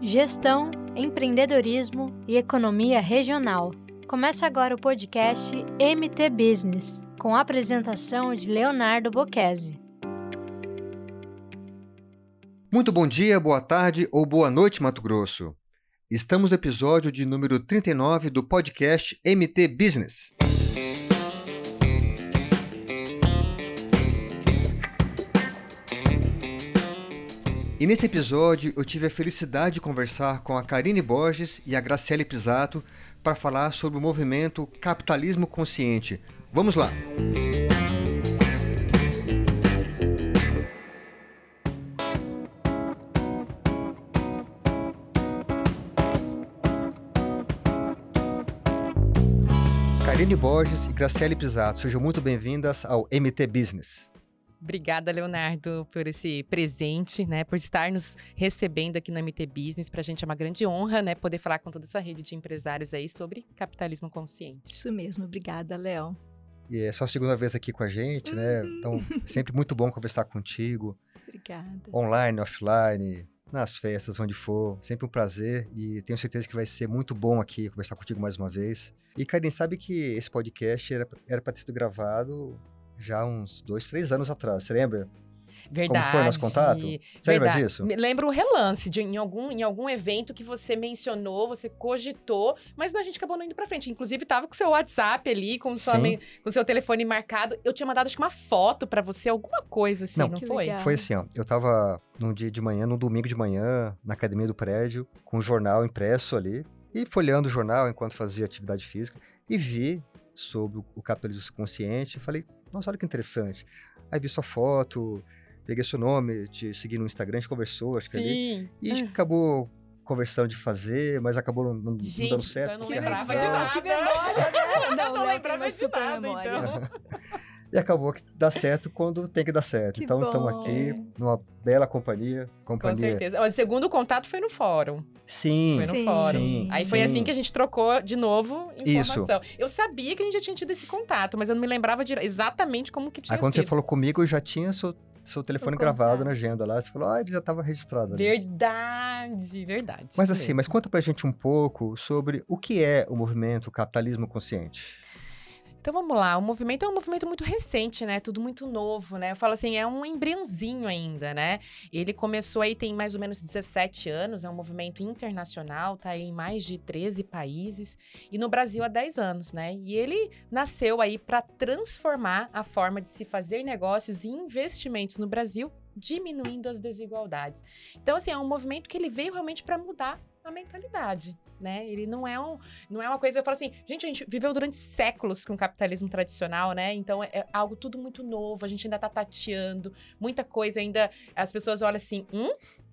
Gestão, empreendedorismo e economia regional. Começa agora o podcast MT Business, com a apresentação de Leonardo Bocchese. Muito bom dia, boa tarde ou boa noite, Mato Grosso. Estamos no episódio de número 39 do podcast MT Business. E nesse episódio eu tive a felicidade de conversar com a Karine Borges e a Graciele Pisato para falar sobre o movimento Capitalismo Consciente. Vamos lá! Karine Borges e Graciele Pisato, sejam muito bem-vindas ao MT Business. Obrigada, Leonardo, por esse presente, né? Por estar nos recebendo aqui no MT Business. Para a gente é uma grande honra, né? Poder falar com toda essa rede de empresários aí sobre capitalismo consciente. Isso mesmo, obrigada, Léo. E é só a segunda vez aqui com a gente, né? Uhum. Então, sempre muito bom conversar contigo. Obrigada. Online, offline, nas festas, onde for. Sempre um prazer e tenho certeza que vai ser muito bom aqui conversar contigo mais uma vez. E, Karine, sabe que esse podcast era para ter sido gravado já uns dois, três anos atrás. Você lembra? Verdade. Como foi nosso contato? Você Verdade. lembra disso? Me lembro o relance de em algum, em algum evento que você mencionou, você cogitou, mas a gente acabou não indo pra frente. Inclusive, tava com seu WhatsApp ali, com, sua, com seu telefone marcado. Eu tinha mandado, acho que uma foto para você, alguma coisa assim, não, não foi? Legal. Foi assim, ó. Eu tava num dia de manhã, num domingo de manhã, na academia do prédio, com um jornal impresso ali, e folheando o jornal enquanto fazia atividade física, e vi sobre o capitalismo consciente, e falei, nossa, olha que interessante. Aí vi sua foto, peguei seu nome, te segui no Instagram, a gente conversou, acho que Sim. ali. E a gente acabou conversando de fazer, mas acabou não, não, gente, não dando certo. Eu não lembrava de nada. Que memória, né? Não, não lembrava de nada, memória. então. E acabou que dá certo quando tem que dar certo. Que então estamos aqui numa bela companhia. companhia. Com certeza. O segundo contato foi no fórum. Sim. Foi no sim, fórum. Sim, Aí sim. foi assim que a gente trocou de novo informação. Isso. Eu sabia que a gente já tinha tido esse contato, mas eu não me lembrava de exatamente como que tinha Aí quando sido. você falou comigo, eu já tinha seu, seu telefone O gravado contato. na agenda lá. Você falou, ah, ele já estava registrado. Ali. Verdade, verdade. Mas assim, mesmo. mas conta pra gente um pouco sobre o que é o movimento capitalismo consciente. Então vamos lá, o movimento é um movimento muito recente, né? Tudo muito novo, né? Eu falo assim, é um embriãozinho ainda, né? Ele começou aí tem mais ou menos 17 anos, é um movimento internacional, tá aí em mais de 13 países e no Brasil há 10 anos, né? E ele nasceu aí para transformar a forma de se fazer negócios e investimentos no Brasil, diminuindo as desigualdades. Então assim, é um movimento que ele veio realmente para mudar a mentalidade, né? Ele não é um, não é uma coisa, eu falo assim, gente, a gente viveu durante séculos com o capitalismo tradicional, né? Então é, é algo tudo muito novo, a gente ainda tá tateando, muita coisa ainda, as pessoas olham assim, hum?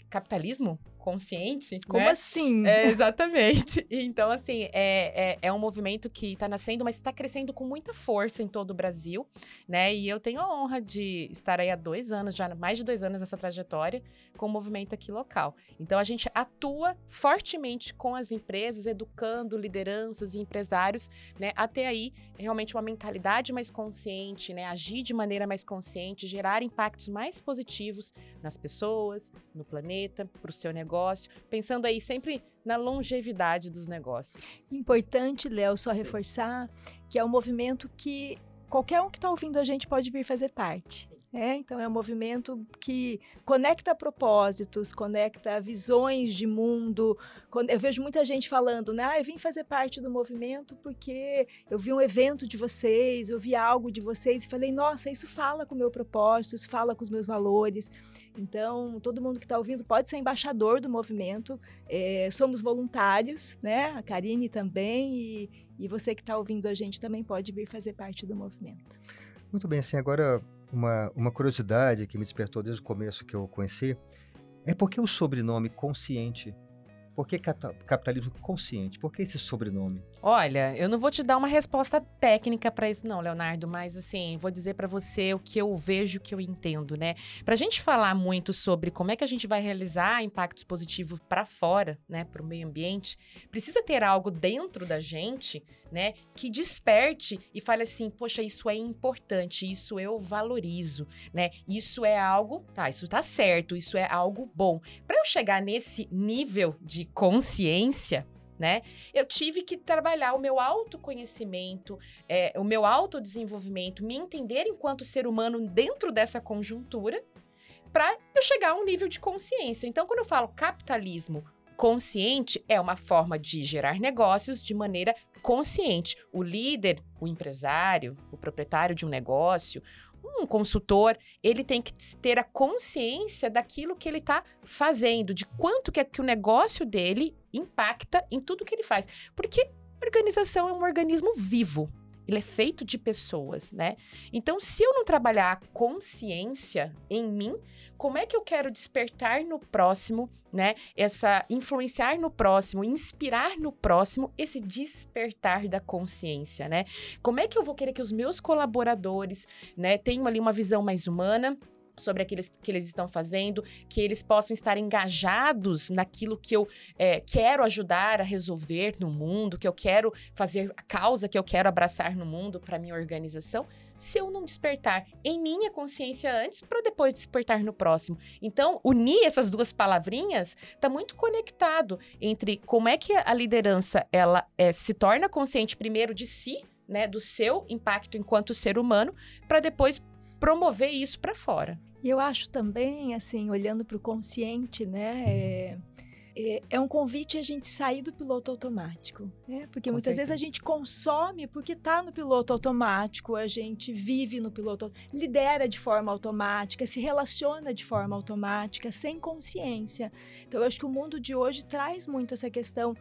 Capitalismo consciente? Como né? assim? É, exatamente. Então, assim, é, é, é um movimento que está nascendo, mas está crescendo com muita força em todo o Brasil, né? E eu tenho a honra de estar aí há dois anos, já mais de dois anos nessa trajetória, com o movimento aqui local. Então, a gente atua fortemente com as empresas, educando lideranças e empresários, né? Até aí, realmente uma mentalidade mais consciente, né? Agir de maneira mais consciente, gerar impactos mais positivos nas pessoas, no planeta, para o seu negócio, pensando aí sempre na longevidade dos negócios. Importante, Léo, só reforçar que é um movimento que qualquer um que está ouvindo a gente pode vir fazer parte. É, então é um movimento que conecta propósitos, conecta visões de mundo. Eu vejo muita gente falando, né? Ah, eu vim fazer parte do movimento porque eu vi um evento de vocês, eu vi algo de vocês e falei, nossa, isso fala com o meu propósito, isso fala com os meus valores. Então, todo mundo que está ouvindo pode ser embaixador do movimento. É, somos voluntários, né? A Karine também e, e você que está ouvindo a gente também pode vir fazer parte do movimento. Muito bem, assim, agora uma, uma curiosidade que me despertou desde o começo que eu conheci é por que o sobrenome consciente? Por que capitalismo consciente? Por que esse sobrenome? Olha, eu não vou te dar uma resposta técnica para isso não, Leonardo, mas assim, vou dizer para você o que eu vejo, o que eu entendo, né? Para a gente falar muito sobre como é que a gente vai realizar impactos positivos para fora, né, para o meio ambiente, precisa ter algo dentro da gente, né, que desperte e fale assim, poxa, isso é importante, isso eu valorizo, né? Isso é algo, tá, isso tá certo, isso é algo bom. Para eu chegar nesse nível de consciência, né? Eu tive que trabalhar o meu autoconhecimento, é, o meu autodesenvolvimento, me entender enquanto ser humano dentro dessa conjuntura, para eu chegar a um nível de consciência. Então, quando eu falo capitalismo consciente, é uma forma de gerar negócios de maneira consciente. O líder, o empresário, o proprietário de um negócio, um consultor, ele tem que ter a consciência daquilo que ele está fazendo, de quanto que, é que o negócio dele impacta em tudo que ele faz. Porque organização é um organismo vivo. Ele é feito de pessoas, né? Então, se eu não trabalhar a consciência em mim, como é que eu quero despertar no próximo, né? Essa influenciar no próximo, inspirar no próximo esse despertar da consciência, né? Como é que eu vou querer que os meus colaboradores, né, tenham ali uma visão mais humana? Sobre aquilo que eles estão fazendo, que eles possam estar engajados naquilo que eu é, quero ajudar a resolver no mundo, que eu quero fazer a causa que eu quero abraçar no mundo para minha organização se eu não despertar em minha consciência antes para depois despertar no próximo. Então, unir essas duas palavrinhas está muito conectado entre como é que a liderança ela é, se torna consciente primeiro de si, né, do seu impacto enquanto ser humano, para depois promover isso para fora. E eu acho também, assim, olhando para o consciente, né, é é, é um convite a gente sair do piloto automático, né? Porque Com muitas certeza. vezes a gente consome porque está no piloto automático, a gente vive no piloto, lidera de forma automática, se relaciona de forma automática, sem consciência. Então, eu acho que o mundo de hoje traz muito essa questão,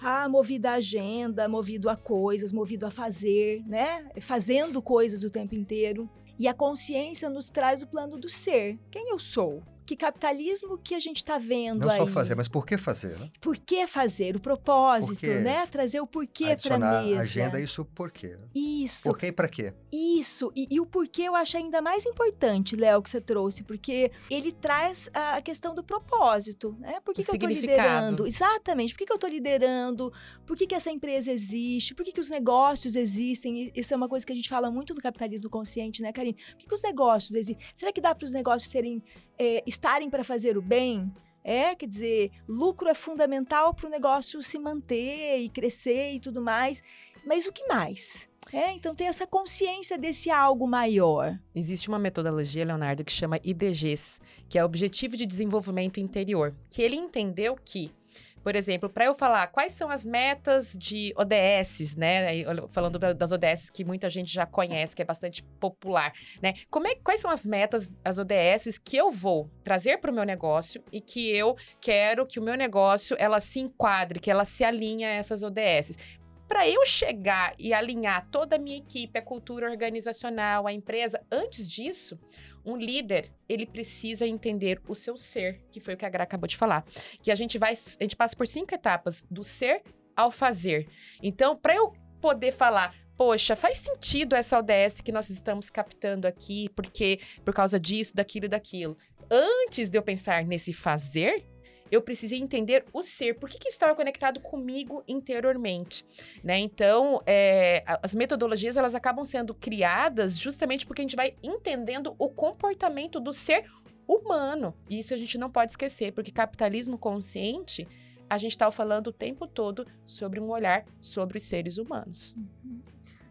ah, movido à agenda, movido a coisas, movido a fazer, né? Fazendo coisas o tempo inteiro. E a consciência nos traz o plano do ser. Quem eu sou? Que capitalismo que a gente está vendo Não aí. Não só fazer, mas por que fazer, né? Por que fazer? O propósito, né? Trazer o porquê para a mesa. agenda, isso por quê? Né? Isso. Por quê e para quê? Isso. E, e, o porquê eu acho ainda mais importante, Léo, que você trouxe, porque ele traz a questão do propósito, né? Por que, que eu estou liderando? Exatamente. Por que, que eu estou liderando? Por que, que essa empresa existe? Por que, que os negócios existem? Isso é uma coisa que a gente fala muito no capitalismo consciente, né, Karine? Por que, que os negócios existem? Será que dá para os negócios serem é, estarem para fazer o bem, é, quer dizer, lucro é fundamental para o negócio se manter e crescer e tudo mais. Mas o que mais? É, então tem essa consciência desse algo maior. Existe uma metodologia, Leonardo, que chama IDGs, que é Objetivo de Desenvolvimento Interior, que ele entendeu que por exemplo, para eu falar quais são as metas de ODS, né? Falando das ODS que muita gente já conhece, que é bastante popular, né? Como é, quais são as metas, as ODS que eu vou trazer para o meu negócio e que eu quero que o meu negócio ela se enquadre, que ela se alinhe a essas ODS para eu chegar e alinhar toda a minha equipe, a cultura organizacional, a empresa, antes disso, um líder, ele precisa entender o seu ser, que foi o que a Gra acabou de falar. Que a gente vai, a gente passa por cinco etapas do ser ao fazer. Então, para eu poder falar, poxa, faz sentido essa ODS que nós estamos captando aqui, porque por causa disso, daquilo e daquilo. Antes de eu pensar nesse fazer, eu precisei entender o ser, por que, que isso estava conectado comigo interiormente, né? Então, é, as metodologias, elas acabam sendo criadas justamente porque a gente vai entendendo o comportamento do ser humano. E isso a gente não pode esquecer, porque capitalismo consciente, a gente está falando o tempo todo sobre um olhar sobre os seres humanos. Uhum.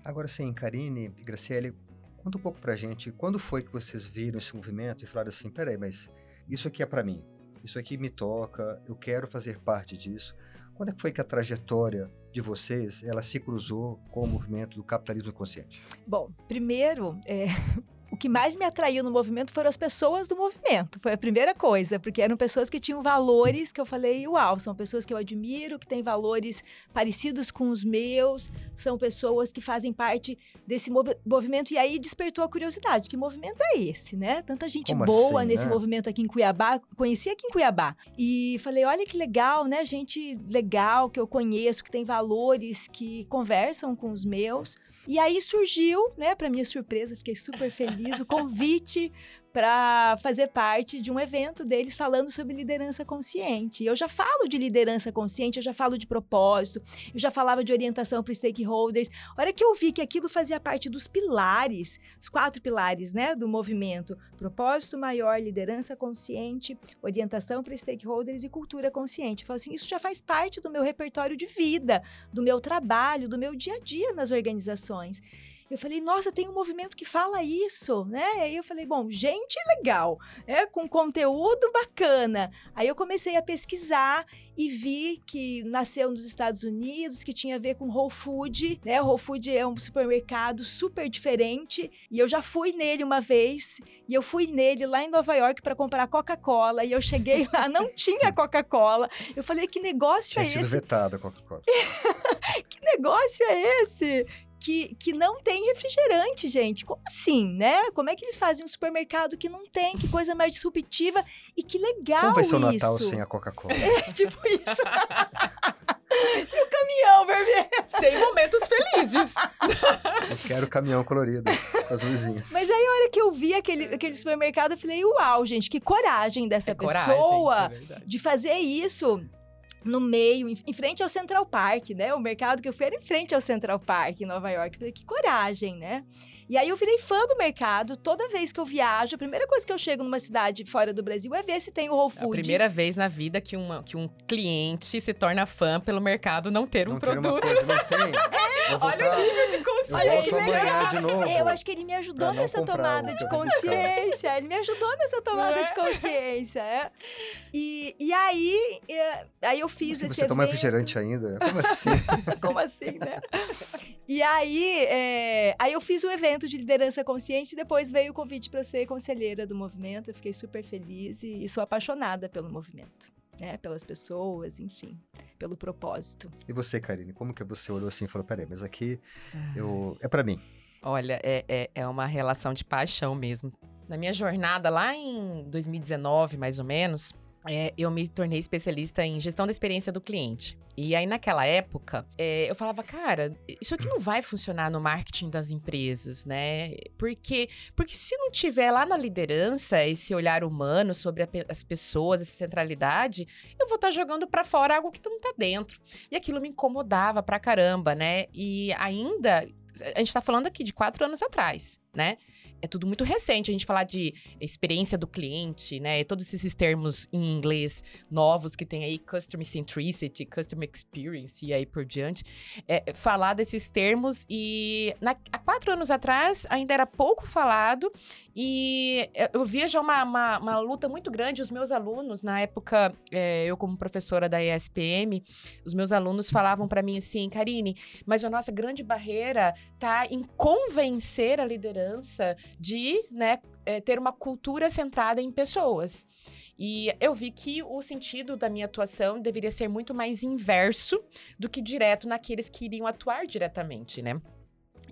Agora sim, Karine e Graciele, conta um pouco pra gente, quando foi que vocês viram esse movimento e falaram assim, peraí, mas isso aqui é para mim, isso aqui me toca, eu quero fazer parte disso. Quando é que foi que a trajetória de vocês ela se cruzou com o movimento do capitalismo consciente? Bom, primeiro, é, o que mais me atraiu no movimento foram as pessoas do movimento. Foi a primeira coisa, porque eram pessoas que tinham valores que eu falei, uau, são pessoas que eu admiro, que têm valores parecidos com os meus, são pessoas que fazem parte desse mov movimento. E aí despertou a curiosidade: que movimento é esse, né? Tanta gente Como boa assim, nesse né? movimento aqui em Cuiabá. Conheci aqui em Cuiabá. E falei, olha que legal, né? Gente legal que eu conheço, que tem valores, que conversam com os meus. E aí surgiu, né, para minha surpresa, fiquei super feliz, o convite para fazer parte de um evento deles falando sobre liderança consciente. Eu já falo de liderança consciente, eu já falo de propósito, eu já falava de orientação para stakeholders. A hora que eu vi que aquilo fazia parte dos pilares, os quatro pilares, né, do movimento: propósito maior, liderança consciente, orientação para stakeholders e cultura consciente. Eu falei assim, isso já faz parte do meu repertório de vida, do meu trabalho, do meu dia a dia nas organizações. Eu falei, nossa, tem um movimento que fala isso, né? Aí eu falei, bom, gente legal, é com conteúdo bacana. Aí eu comecei a pesquisar e vi que nasceu nos Estados Unidos, que tinha a ver com Whole Food, né? Whole Food é um supermercado super diferente e eu já fui nele uma vez e eu fui nele lá em Nova York para comprar Coca-Cola e eu cheguei lá, não tinha Coca-Cola. Eu falei, que negócio Tinha é sido esse? vetada a Coca-Cola. que negócio é esse? Que, que não tem refrigerante, gente. Como assim, né? Como é que eles fazem um supermercado que não tem? Que coisa mais disruptiva e que legal Como vai ser o isso. Natal sem a Coca-Cola? tipo isso. e o caminhão vermelho. Sem momentos felizes. Eu quero caminhão colorido com as luzinhas. Mas aí, a hora que eu vi aquele, aquele supermercado, eu falei, uau, gente, que coragem dessa É pessoa coragem, é de fazer isso no meio, em, frente ao Central Park, né? O mercado que eu fui era em frente ao Central Park, em Nova York. Eu Falei, que coragem, né? E aí eu virei fã do mercado. Toda vez que eu viajo, a primeira coisa que eu chego numa cidade fora do Brasil é ver se tem o Whole É a Food. primeira vez na vida que, uma, que um cliente se torna fã pelo mercado não ter um não produto. coisa, não tem. Vou Olha o nível de eu consciência. novo. Eu acho que ele me ajudou nessa tomada de eu consciência. Ele me ajudou nessa tomada É. de consciência. É. E, e aí, é, aí eu fiz Se esse você toma evento. refrigerante ainda? Como assim? Como assim, né? E aí, é, aí eu fiz o evento de liderança consciente e depois veio o convite para ser conselheira do movimento. Eu fiquei super feliz e, e sou apaixonada pelo movimento, né? Pelas pessoas, enfim, pelo propósito. E você, Karine, como que você olhou assim e falou, peraí, mas aqui Ah. eu... é pra mim. Olha, é, é, é uma relação de paixão mesmo. Na minha jornada lá em 2019, mais ou menos, é, eu me tornei especialista em gestão da experiência do cliente. E aí, naquela época, é, eu falava, cara, isso aqui não vai funcionar no marketing das empresas, né? Porque, porque se não tiver lá na liderança esse olhar humano sobre a as pessoas, essa centralidade, eu vou estar jogando pra fora algo que não tá dentro. E aquilo me incomodava pra caramba, né? E ainda, a gente tá falando aqui de quatro anos atrás, né? É tudo muito recente a gente falar de experiência do cliente, né? Todos esses termos em inglês novos que tem aí, customer centricity, customer experience e aí por diante. É, falar desses termos e na- há quatro anos atrás ainda era pouco falado e eu via já uma, uma, uma luta muito grande. Os meus alunos, na época, é, eu como professora da ESPM, os meus alunos falavam para mim assim, Karine, mas a nossa grande barreira tá em convencer a liderança de né, é, ter uma cultura centrada em pessoas. E eu vi que o sentido da minha atuação deveria ser muito mais inverso do que direto naqueles que iriam atuar diretamente, né?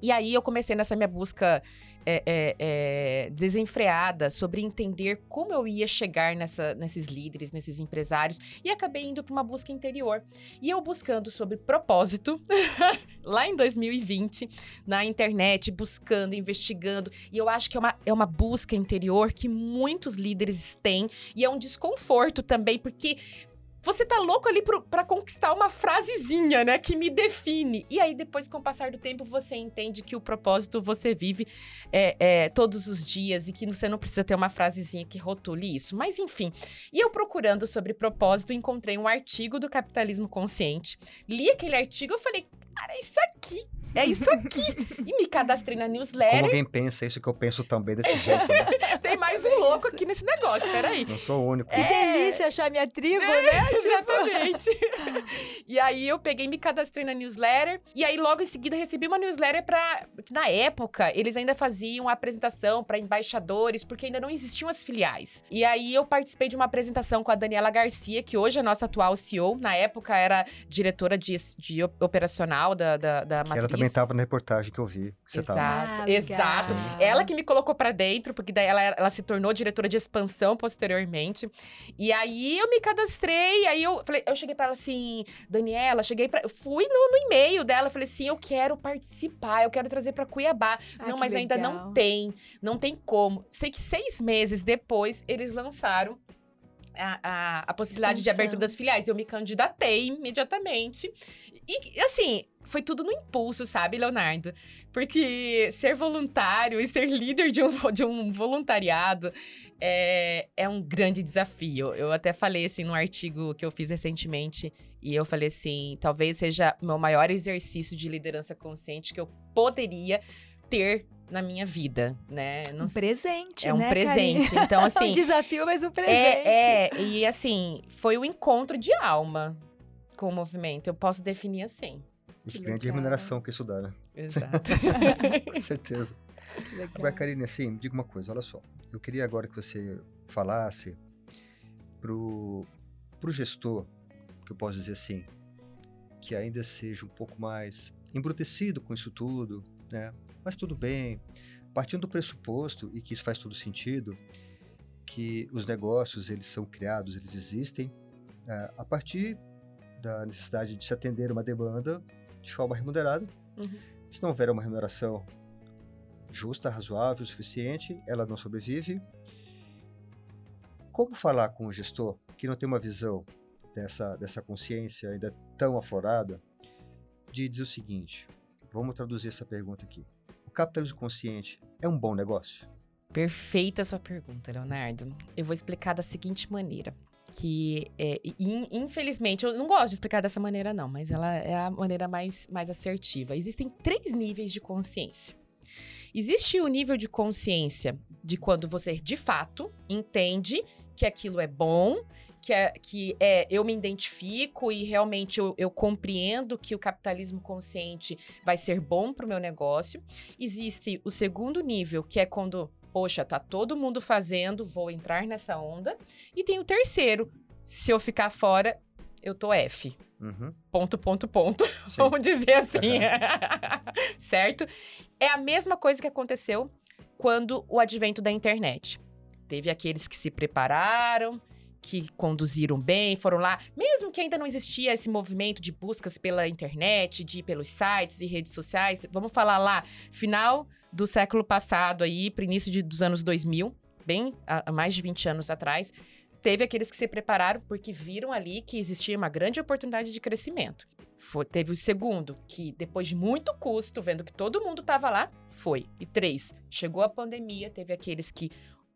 E aí eu comecei nessa minha busca é, é, é, desenfreada sobre entender como eu ia chegar nessa, nesses líderes, nesses empresários, e acabei indo para uma busca interior. E eu buscando sobre propósito, lá em 2020, na internet, buscando, investigando, e eu acho que é uma, é uma busca interior que muitos líderes têm, e é um desconforto também, porque você tá louco ali pro- pra conquistar uma frasezinha, né, que me define. E aí, depois, com o passar do tempo, você entende que o propósito você vive é, é, todos os dias e que você não precisa ter uma frasezinha que rotule isso. Mas, enfim. E eu procurando sobre propósito, encontrei um artigo do Capitalismo Consciente. Li aquele artigo, eu falei, cara, é isso aqui. É isso aqui. e me cadastrei na Como newsletter. alguém pensa isso que eu penso também desse jeito, né? tem mais um louco aqui nesse negócio, peraí. Não sou o único. Que É. delícia achar minha tribo, né? Exatamente. e aí eu peguei, me cadastrei na newsletter. E aí logo em seguida recebi uma newsletter pra. Na época, eles ainda faziam a apresentação pra embaixadores, porque ainda não existiam as filiais. E aí eu participei de uma apresentação com a Daniela Garcia, que hoje é nossa atual CEO. Na época era diretora de, de operacional da, da, da matriz. ela também estava na reportagem que eu vi. Que você tava. Exato, Ah, exato. Ela que me colocou pra dentro, porque daí ela, ela se tornou diretora de expansão posteriormente. E aí eu me cadastrei, aí eu falei, eu cheguei pra ela assim, Daniela, cheguei para fui no, no e-mail dela, falei assim, eu quero participar, eu quero trazer pra Cuiabá. Ah, não, mas ainda legal. não tem, não tem como. Sei que seis meses depois eles lançaram a, a, a possibilidade de Expansão. abertura das filiais. Eu me candidatei imediatamente. E, assim, foi tudo no impulso, sabe, Leonardo? Porque ser voluntário e ser líder de um, de um voluntariado é, é um grande desafio. Eu até falei, assim, num artigo que eu fiz recentemente, e eu falei assim, talvez seja o meu maior exercício de liderança consciente que eu poderia ter na minha vida, né? Não Um presente, é um né, presente. Karine? Então, um assim, desafio, mas um presente. é, é, e assim, foi um encontro de alma com o movimento. Eu posso definir assim. Que grande remuneração que isso dá, né? Exato. Com certeza. Legal. Agora, Karine, assim, me diga uma coisa, olha só. Eu queria agora que você falasse pro, pro gestor, que eu posso dizer assim, que ainda seja um pouco mais embrutecido com isso tudo, né? Mas tudo bem. Partindo do pressuposto, e que isso faz todo sentido, que os negócios, eles são criados, eles existem, eh, a partir da necessidade de se atender uma demanda de forma remunerada. Uhum. Se não houver uma remuneração justa, razoável, suficiente, ela não sobrevive. Como falar com o gestor que não tem uma visão dessa, dessa consciência ainda tão aflorada, de dizer o seguinte: vamos traduzir essa pergunta aqui. O capitalismo consciente é um bom negócio? Perfeita a sua pergunta, Leonardo. Eu vou explicar da seguinte maneira. Que, é, in- infelizmente, eu não gosto de explicar dessa maneira, não, mas ela é a maneira mais, mais assertiva. Existem três níveis de consciência. Existe o nível de consciência de quando você, de fato, entende que aquilo é bom, que é, que é eu me identifico e realmente eu, eu compreendo que o capitalismo consciente vai ser bom para o meu negócio. Existe o segundo nível, que é quando, poxa, tá todo mundo fazendo, vou entrar nessa onda. E tem o terceiro, se eu ficar fora, eu tô F. Uhum, Ponto, ponto, ponto. sim. Vamos dizer assim. certo? É a mesma coisa que aconteceu quando o advento da internet. Teve aqueles que se prepararam, que conduziram bem, foram lá, mesmo que ainda não existia esse movimento de buscas pela internet, de ir pelos sites e redes sociais. Vamos falar lá, final do século passado aí, para início de- dos anos 2000, bem há mais de 20 anos atrás, teve aqueles que se prepararam porque viram ali que existia uma grande oportunidade de crescimento. Foi- teve o segundo, que depois de muito custo, vendo que todo mundo estava lá, foi. E três, chegou a pandemia, teve aqueles que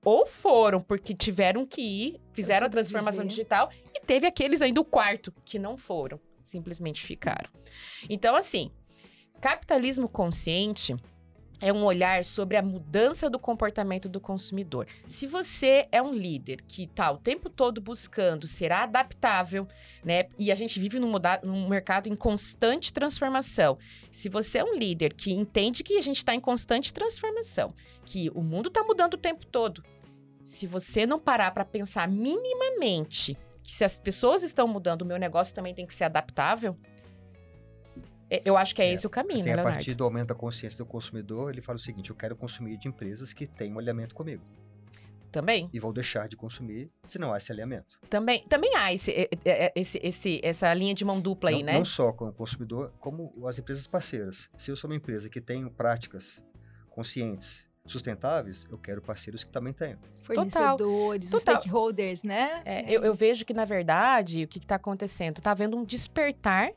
ou foram porque tiveram que ir, fizeram a transformação digital, e teve aqueles ainda o quarto que não foram, simplesmente ficaram. Então, assim, capitalismo consciente é um olhar sobre a mudança do comportamento do consumidor. Se você é um líder que está o tempo todo buscando ser adaptável, né? E a gente vive num, num mercado em constante transformação. Se você é um líder que entende que a gente está em constante transformação, que o mundo está mudando o tempo todo, se você não parar para pensar minimamente que se as pessoas estão mudando, o meu negócio também tem que ser adaptável, eu acho que é, É, esse o caminho, Assim, né, a Leonardo? partir do aumento da consciência do consumidor, ele fala o seguinte: eu quero consumir de empresas que têm um alinhamento comigo. Também? E vou deixar de consumir se não há esse alinhamento. Também, também há esse, é- é- esse, esse- essa linha de mão dupla aí, não, né? não só como consumidor, como as empresas parceiras. Se eu sou uma empresa que tem práticas conscientes, sustentáveis, eu quero parceiros que também tenham. Fornecedores, Total. stakeholders, né? É, É eu, eu vejo que, na verdade, o que está acontecendo? Tá havendo um despertar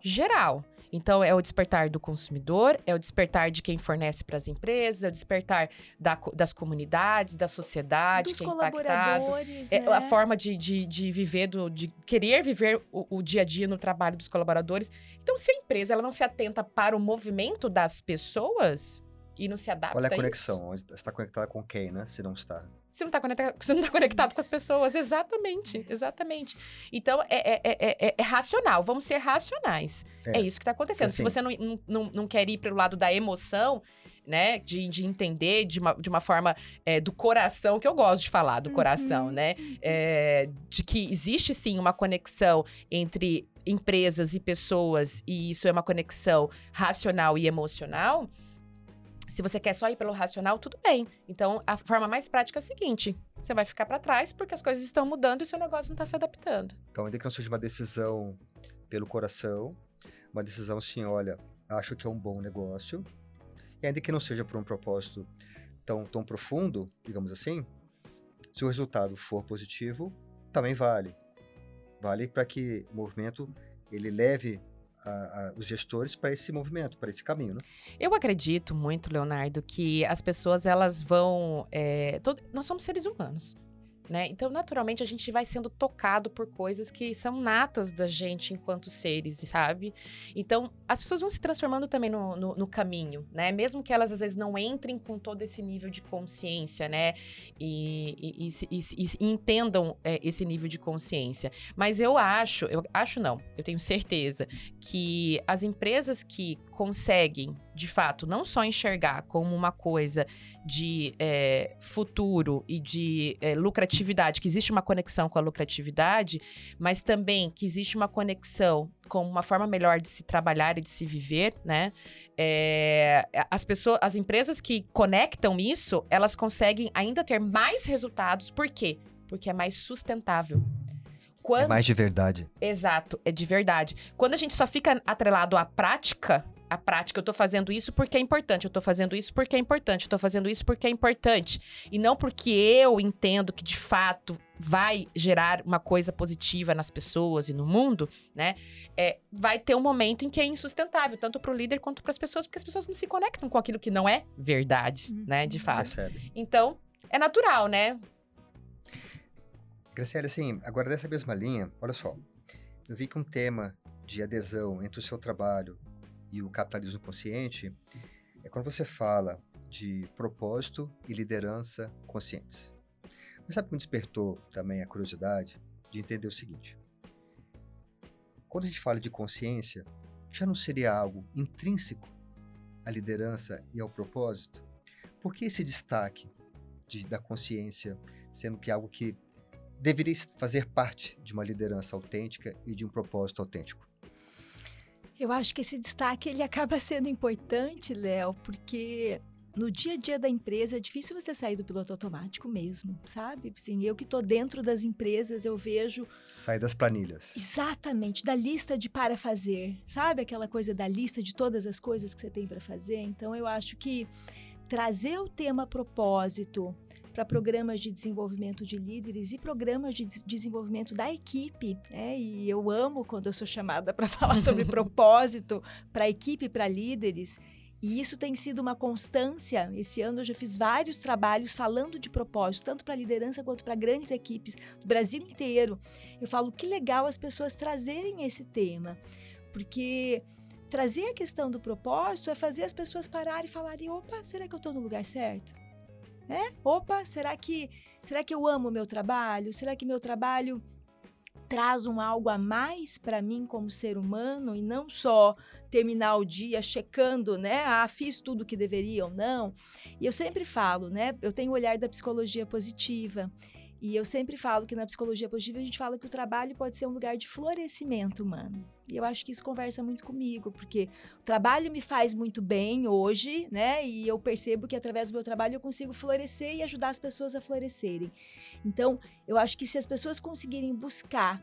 geral. Então, é o despertar do consumidor, é o despertar de quem fornece para as empresas, é o despertar da das comunidades, da sociedade, Dos que é colaboradores, É né? a forma de, de, de viver, do, de querer viver o, o dia a dia no trabalho dos colaboradores. Então, se a empresa ela não se atenta para o movimento das pessoas, e não se adapta Qual é a a conexão? Você está conectado com quem, né? Se não está. Você não está conectado, você não tá conectado com as pessoas. Exatamente, exatamente. Então, é, é, é, é, é racional. Vamos ser racionais. É, É. isso que está acontecendo. Se Assim- você não, não, não, quer ir pelo lado da emoção, né? De, de entender de uma, de uma forma é, do coração, que eu gosto de falar do coração, Uhum. né? É, de que existe sim uma conexão entre empresas e pessoas, e isso é uma conexão racional e emocional. Se você quer só ir pelo racional, tudo bem. Então, a forma mais prática é a seguinte: você vai ficar para trás porque as coisas estão mudando e o seu negócio não está se adaptando. Então, ainda que não seja uma decisão pelo coração, uma decisão assim, olha, acho que é um bom negócio, e ainda que não seja por um propósito tão, tão profundo, digamos assim, se o resultado for positivo, também vale. Vale para que o movimento ele leve a- a- os gestores para esse movimento, para esse caminho, né? Eu acredito muito, Leonardo, que as pessoas elas vão. é, todo- nós somos seres humanos. Né? Então, naturalmente, a gente vai sendo tocado por coisas que são natas da gente enquanto seres, sabe? Então, as pessoas vão se transformando também no, no, no caminho, né? Mesmo que elas, às vezes, não entrem com todo esse nível de consciência, né? E, e- e e entendam é, esse nível de consciência. Mas eu acho, eu acho não, eu tenho certeza que as empresas que conseguem, de fato, não só enxergar como uma coisa de é, futuro e de é, lucratividade, que existe uma conexão com a lucratividade, mas também que existe uma conexão com uma forma melhor de se trabalhar e de se viver, né? É, as pessoas, as empresas que conectam isso, elas conseguem ainda ter mais resultados. Por quê? Porque é mais sustentável. Quando... É mais de verdade. Exato, é de verdade. Quando a gente só fica atrelado à prática, a prática, eu tô fazendo isso porque é importante, eu tô fazendo isso porque é importante, eu tô fazendo isso porque é importante. E não porque eu entendo que de fato vai gerar uma coisa positiva nas pessoas e no mundo, né? É, vai ter um momento em que é insustentável, tanto pro líder quanto para as pessoas, porque as pessoas não se conectam com aquilo que não é verdade, Uhum. né? De fato. Percebe? Então, é natural, né? Graciela, assim, agora dessa mesma linha, olha só. Eu vi que um tema de adesão entre o seu trabalho e o capitalismo consciente é quando você fala de propósito e liderança conscientes. Mas sabe o que me despertou também a curiosidade de entender o seguinte? Quando a gente fala de consciência, já não seria algo intrínseco à liderança e ao propósito? Por que esse destaque de- da consciência, sendo que é algo que deveria fazer parte de uma liderança autêntica e de um propósito autêntico? Eu acho que esse destaque ele acaba sendo importante, Léo, porque no dia a dia da empresa é difícil você sair do piloto automático mesmo, sabe? Assim, eu que estou dentro das empresas, eu vejo Sai das planilhas. exatamente da lista de para fazer, sabe? Aquela coisa da lista de todas as coisas que você tem para fazer. Então, eu acho que trazer o tema propósito para programas de desenvolvimento de líderes e programas de des- desenvolvimento da equipe, né? E eu amo quando eu sou chamada para falar sobre propósito para equipe, para líderes. E isso tem sido uma constância. Esse ano eu já fiz vários trabalhos falando de propósito, tanto para liderança quanto para grandes equipes do Brasil inteiro. Eu falo que legal as pessoas trazerem esse tema, porque trazer a questão do propósito é fazer as pessoas pararem e falarem: opa, será que eu estou no lugar certo? É? Opa, será que será que eu amo o meu trabalho? Será que meu trabalho traz um algo a mais para mim como ser humano e não só terminar o dia checando, né? Ah, fiz tudo que deveria ou não. E eu sempre falo, né? Eu tenho o olhar da psicologia positiva. E eu sempre falo que na psicologia positiva a gente fala que o trabalho pode ser um lugar de florescimento humano. E eu acho que isso conversa muito comigo, porque o trabalho me faz muito bem hoje, né? E eu percebo que através do meu trabalho eu consigo florescer e ajudar as pessoas a florescerem. Então, eu acho que se as pessoas conseguirem buscar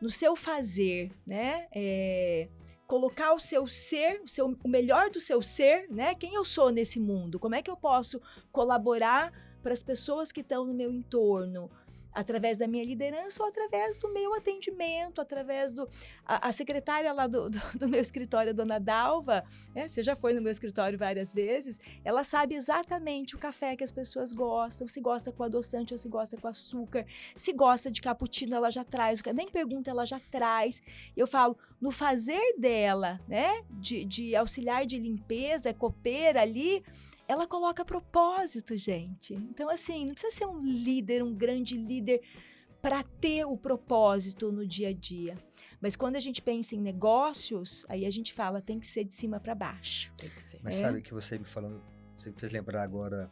no seu fazer, né? é, colocar o seu ser, o, seu, o melhor do seu ser, né? Quem eu sou nesse mundo? Como é que eu posso colaborar para as pessoas que estão no meu entorno? Através da minha liderança ou através do meu atendimento, através do. A, a secretária lá do, do, do meu escritório, a dona Dalva, né, você já foi no meu escritório várias vezes, ela sabe exatamente o café que as pessoas gostam, se gosta com adoçante ou se gosta com açúcar, se gosta de cappuccino, ela já traz, nem pergunta, ela já traz. Eu falo, no fazer dela, né, de, de auxiliar de limpeza, copeira ali, ela coloca propósito, gente. Então, assim, não precisa ser um líder, um grande líder para ter o propósito no dia a dia. Mas quando a gente pensa em negócios, aí a gente fala tem que ser de cima para baixo. Tem que ser. Mas É. sabe que você me falando, você me fez lembrar agora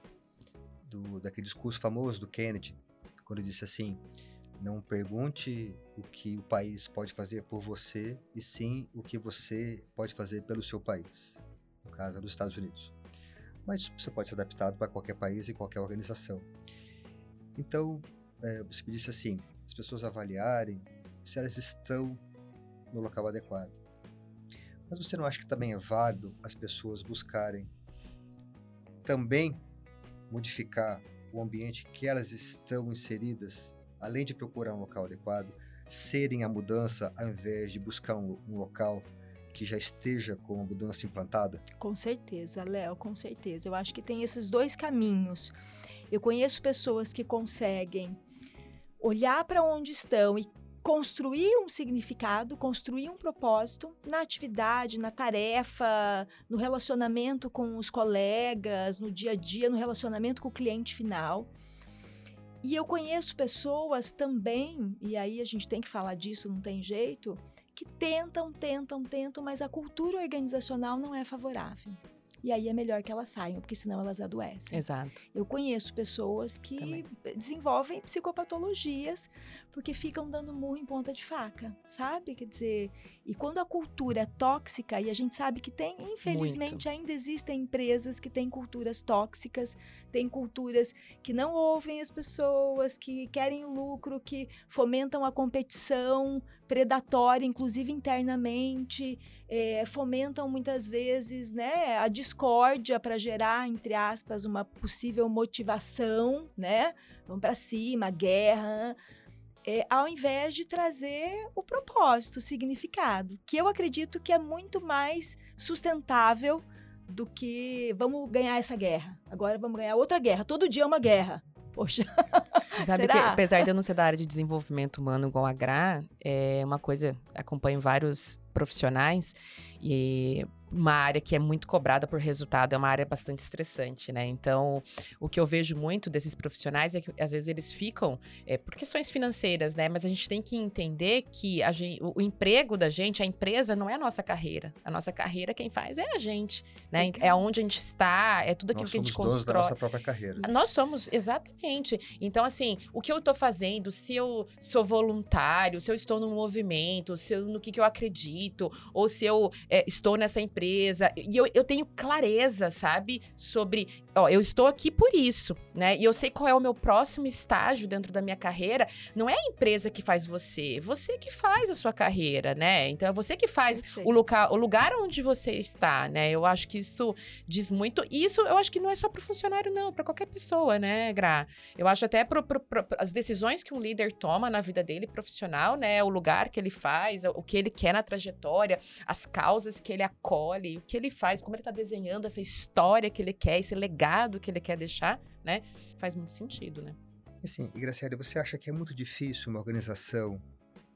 do, daquele discurso famoso do Kennedy, quando ele disse assim: não pergunte o que o país pode fazer por você, e sim o que você pode fazer pelo seu país. No caso, dos Estados Unidos. Mas você pode ser adaptado para qualquer país e qualquer organização. Então, é, você me disse assim: as pessoas avaliarem se elas estão no local adequado. Mas você não acha que também é válido as pessoas buscarem também modificar o ambiente que elas estão inseridas, além de procurar um local adequado, serem a mudança ao invés de buscar um, um local que já esteja com a mudança implantada? Com certeza, Léo, com certeza. Eu acho que tem esses dois caminhos. Eu conheço pessoas que conseguem olhar para onde estão e construir um significado, construir um propósito na atividade, na tarefa, no relacionamento com os colegas, no dia a dia, no relacionamento com o cliente final. E eu conheço pessoas também, e aí a gente tem que falar disso, não tem jeito, que tentam, tentam, tentam, mas a cultura organizacional não é favorável. E aí é melhor que elas saiam, porque senão elas adoecem. Exato. Eu conheço pessoas que Também. desenvolvem psicopatologias porque ficam dando murro em ponta de faca, sabe? Quer dizer, e quando a cultura é tóxica, e a gente sabe que tem, infelizmente, ainda existem empresas que têm culturas tóxicas, tem culturas que não ouvem as pessoas, que querem lucro, que fomentam a competição predatória, inclusive internamente, eh, fomentam muitas vezes né, a discórdia para gerar, entre aspas, uma possível motivação, né? Vamos para cima, guerra. É, ao invés de trazer o propósito, o significado, que eu acredito que é muito mais sustentável do que vamos ganhar essa guerra. Agora vamos ganhar outra guerra. Todo dia é uma guerra. Poxa, Sabe Será? que, apesar de eu não ser da área de desenvolvimento humano igual a Gra, é uma coisa, acompanho vários profissionais e uma área que é muito cobrada por resultado, é uma área bastante estressante, né? Então, o que eu vejo muito desses profissionais é que às vezes eles ficam é, por questões financeiras, né? Mas a gente tem que entender que a gente, o, o emprego da gente, a empresa não é a nossa carreira. A nossa carreira quem faz é a gente, né? É onde a gente está, é tudo aquilo Nós que a gente somos donos da constrói. nossa própria carreira. Nós somos, exatamente. Então, assim, o que eu tô fazendo, se eu sou voluntário, se eu estou num movimento, se eu, no que, que eu acredito, ou se eu é, estou nessa empresa, e eu, eu tenho clareza, sabe, sobre, ó, eu estou aqui por isso, né? E eu sei qual é o meu próximo estágio dentro da minha carreira. Não é a empresa que faz você, você que faz a sua carreira, né? Então, é você que faz o lugar, o lugar onde você está, né? Eu acho que isso diz muito. E isso eu acho que não é só para o funcionário, não, para qualquer pessoa, né, Gra? Eu acho até pro- as decisões que um líder toma na vida dele profissional, né? O lugar que ele faz, o que ele quer na trajetória, as causas que ele acolhe, o que ele faz, como ele tá desenhando essa história que ele quer, esse legado que ele quer deixar, né? Faz muito sentido, né? Assim, e Graciela, você acha que é muito difícil uma organização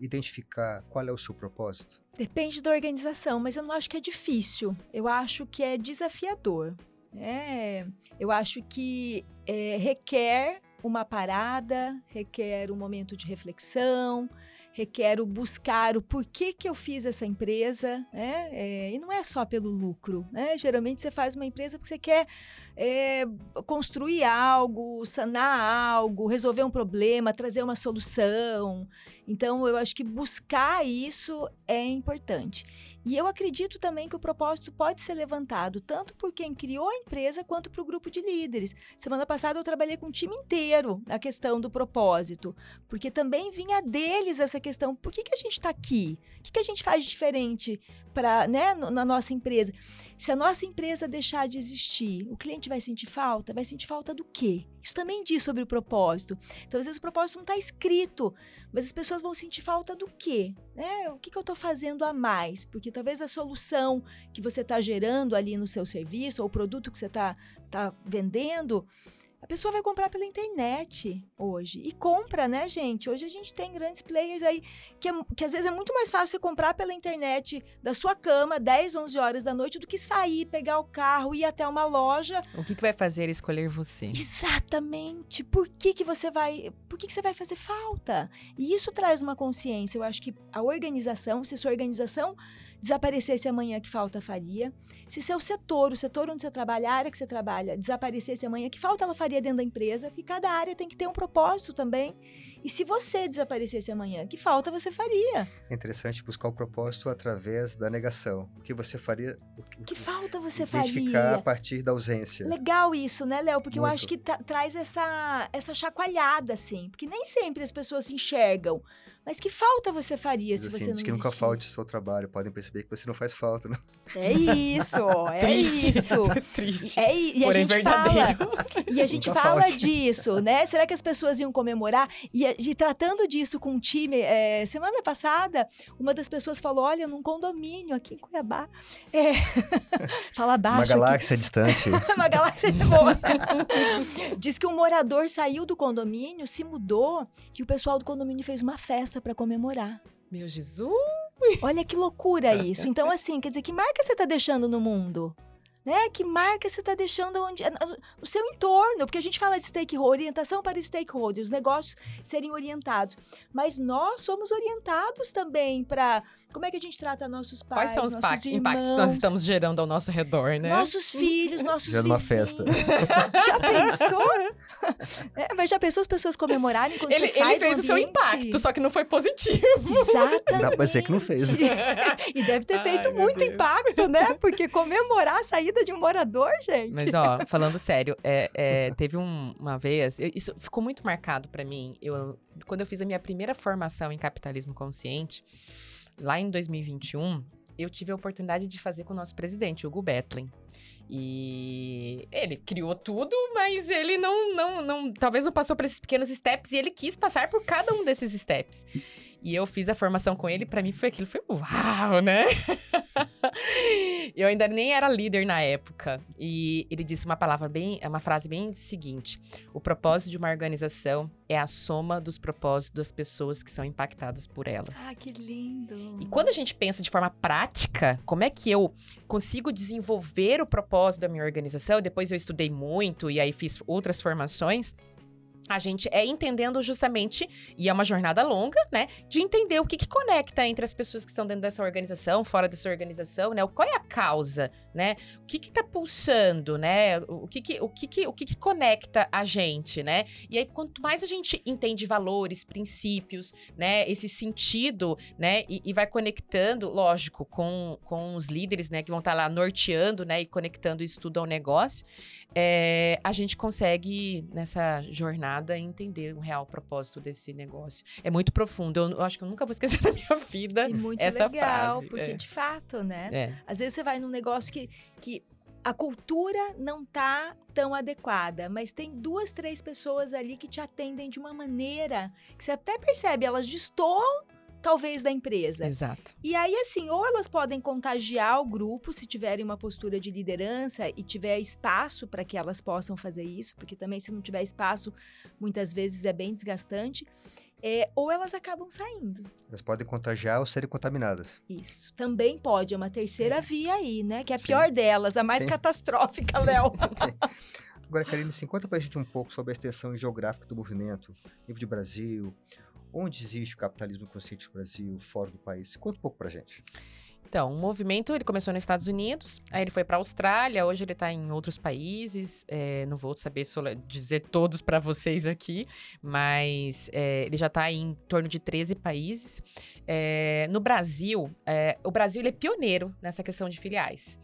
identificar qual é o seu propósito? Depende da organização, mas eu não acho que é difícil. Eu acho que é desafiador. É, eu acho que é, requer uma parada, requer um momento de reflexão, requer o buscar o porquê que eu fiz essa empresa, né? É, e não é só pelo lucro, né? Geralmente você faz uma empresa porque você quer é, construir algo, sanar algo, resolver um problema, trazer uma solução. Então, eu acho que buscar isso é importante. E eu acredito também que o propósito pode ser levantado tanto por quem criou a empresa quanto para o grupo de líderes. Semana passada eu trabalhei com o time inteiro na questão do propósito, porque também vinha deles essa questão: por que, que a gente está aqui? O que, que a gente faz diferente pra, né, na nossa empresa? Se a nossa empresa deixar de existir, o cliente vai sentir falta? Vai sentir falta do quê? Isso também diz sobre o propósito. Então, às vezes, o propósito não está escrito, mas as pessoas vão sentir falta do quê? Né? O que, que eu estou fazendo a mais? Porque talvez a solução que você está gerando ali no seu serviço, ou o produto que você está tá vendendo, A pessoa vai comprar pela internet hoje. E compra, né, gente? Hoje a gente tem grandes players aí que, é, que às vezes é muito mais fácil você comprar pela internet da sua cama, 10, 11 horas da noite, do que sair, pegar o carro, ir até uma loja. O que, que vai fazer escolher você? Exatamente. Por que, que você vai. Por que, que você vai fazer falta? E isso traz uma consciência. Eu acho que a organização, se sua organização desaparecesse amanhã, que falta faria? Se seu setor, o setor onde você trabalha, a área que você trabalha, desaparecesse amanhã, que falta ela faria dentro da empresa? Porque cada área tem que ter um propósito também. E se você desaparecesse amanhã, que falta você faria? É interessante buscar o propósito através da negação. O que você faria? Que, que falta você identificar faria? a partir da ausência. Legal isso, né, Léo? Porque Muito. eu acho que traz essa, essa chacoalhada, assim. Porque nem sempre as pessoas se enxergam. Mas que falta você faria Diz se assim, você diz não que nunca falte o seu trabalho. Podem perceber que você não faz falta, né? É isso, é Triste. isso. Triste. É, e a Porém gente verdadeiro. fala, e a gente Nunca fala falte. disso, né? Será que as pessoas iam comemorar? E, a- e tratando disso com o time, é, semana passada, uma das pessoas falou: olha, num condomínio aqui em Cuiabá. É, fala Uma baixo. aqui. galáxia distante. uma galáxia de boa. Diz que um morador saiu do condomínio, se mudou, e o pessoal do condomínio fez uma festa para comemorar. Meu Jesus. Olha que loucura isso. Então, assim, quer dizer, que marca você tá deixando no mundo? Né? Que marca você tá deixando onde, no seu entorno? Porque a gente fala de stakeholder, orientação para stakeholders, os negócios serem orientados. Mas nós somos orientados também para como é que a gente trata nossos pais, Quais são os nossos irmãos, impactos que nós estamos gerando ao nosso redor, né? nossos filhos, nossos Gerando uma vizinhos. festa. Já pensou? É, mas já pensou as pessoas comemorarem quando Ele, você sai ele fez do o seu impacto, só que não foi positivo. Exatamente. Dá pra dizer que não fez, e deve ter Ai, feito meu muito impacto, né? Porque comemorar a saída de um morador, gente. Mas, ó, falando sério, é, é, teve um- uma vez, eu- isso ficou muito marcado pra mim. Eu, quando eu fiz a minha primeira formação em capitalismo consciente, lá em 2021, eu tive a oportunidade de fazer com o nosso presidente, Hugo Betlin. E ele criou tudo, mas ele não, não, não, talvez não passou por esses pequenos steps e ele quis passar por cada um desses steps. E eu fiz a formação com ele, pra mim foi aquilo, foi uau, né? eu ainda nem era líder na época. E ele disse uma palavra bem, uma frase bem seguinte: o propósito de uma organização é a soma dos propósitos das pessoas que são impactadas por ela. Ah, que lindo. E quando a gente pensa de forma prática, como é que eu consigo desenvolver o propósito da minha organização? Depois eu estudei muito e aí fiz outras formações. A gente é entendendo justamente, e é uma jornada longa, né? De entender o que, que conecta entre as pessoas que estão dentro dessa organização, fora dessa organização, né? Qual é a causa, né? O que que tá pulsando, né? O que que, o que, que, o que, que conecta a gente, né? E aí, quanto mais a gente entende valores, princípios, né? Esse sentido, né? E, e vai conectando, lógico, com, com os líderes, né? Que vão estar lá norteando, né? E conectando isso tudo ao negócio. é, a gente consegue, nessa jornada, entender o real propósito desse negócio. É muito profundo. Eu, eu acho que eu nunca vou esquecer na minha vida. E muito essa legal, frase, porque é. de fato, né? É. Às vezes você vai num negócio que, que a cultura não tá tão adequada, mas tem duas, três pessoas ali que te atendem de uma maneira que você até percebe, elas destoam talvez da empresa. Exato. E aí, assim, ou elas podem contagiar o grupo se tiverem uma postura de liderança e tiver espaço para que elas possam fazer isso, porque também, se não tiver espaço, muitas vezes é bem desgastante. É, ou elas acabam saindo. Elas podem contagiar ou serem contaminadas. Isso. Também pode, é uma terceira via aí, né? Que é a Sim. pior delas, a mais Sim. catastrófica, Léo. Agora, Karine, assim, conta pra gente um pouco sobre a extensão geográfica do movimento, nível de Brasil, onde existe o capitalismo consciente no Brasil, fora do país. Conta um pouco pra gente. Então, o movimento ele começou nos Estados Unidos, aí ele foi para a Austrália, hoje ele está em outros países. é, não vou saber dizer todos para vocês aqui, mas é, ele já está em torno de 13 países. É, no Brasil, é, o Brasil ele é pioneiro nessa questão de filiais.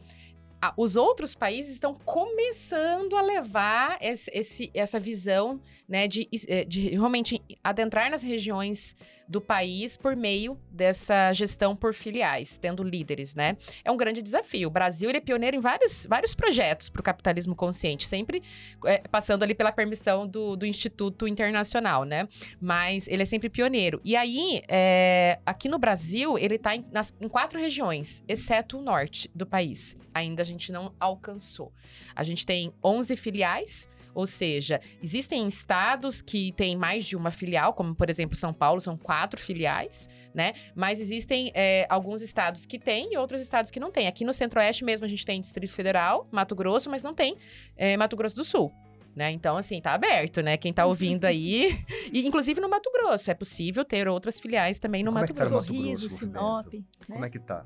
Os outros países estão começando a levar esse- esse- essa visão né, de, eh, de realmente adentrar nas regiões do país por meio dessa gestão por filiais, tendo líderes, né? É um grande desafio. O Brasil é pioneiro em vários, vários projetos para o capitalismo consciente, sempre eh, passando ali pela permissão do, do Instituto Internacional, né? Mas ele é sempre pioneiro. E aí, eh, aqui no Brasil, ele está em, em quatro regiões, exceto o norte do país. Ainda a gente não alcançou. A gente tem 11 filiais, Ou seja, existem estados que têm mais de uma filial, como por exemplo São Paulo, são quatro filiais, né? Mas existem é, alguns estados que têm e outros estados que não têm. Aqui no Centro-Oeste mesmo a gente tem Distrito Federal, Mato Grosso, mas não tem é, Mato Grosso do Sul. Né? Então, assim, tá aberto, né? Quem tá ouvindo aí. e, inclusive no Mato Grosso. É possível ter outras filiais também no Como Mato é que tá no Grosso. Mato Sorriso, Grosso, Sinop. Né? Como é que tá?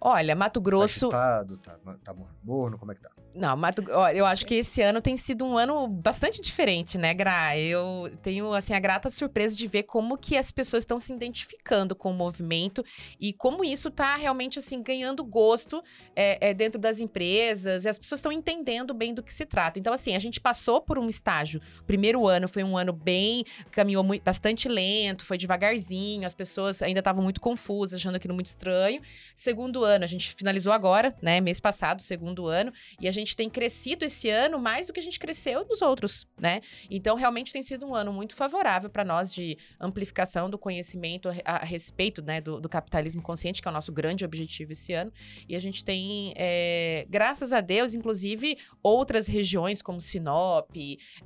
Olha, Mato Grosso. Tá agitado, tá, tá morno, como é que tá? Não, Mato, ó, eu acho que esse ano tem sido um ano bastante diferente, né, Gra? Eu tenho, assim, a grata surpresa de ver como que as pessoas estão se identificando com o movimento e como isso tá realmente, assim, ganhando gosto é, é, dentro das empresas e as pessoas estão entendendo bem do que se trata. Então, assim, a gente passou por um estágio. O primeiro ano foi um ano bem... caminhou muito, bastante lento, foi devagarzinho, as pessoas ainda estavam muito confusas, achando aquilo muito estranho. Segundo ano, a gente finalizou agora, né, mês passado, segundo ano, e a gente tem crescido esse ano mais do que a gente cresceu nos outros, né? Então, realmente tem sido um ano muito favorável para nós de amplificação do conhecimento a, a respeito né, do, do, capitalismo consciente, que é o nosso grande objetivo esse ano. E a gente tem, é, graças a Deus, inclusive, outras regiões como Sinop,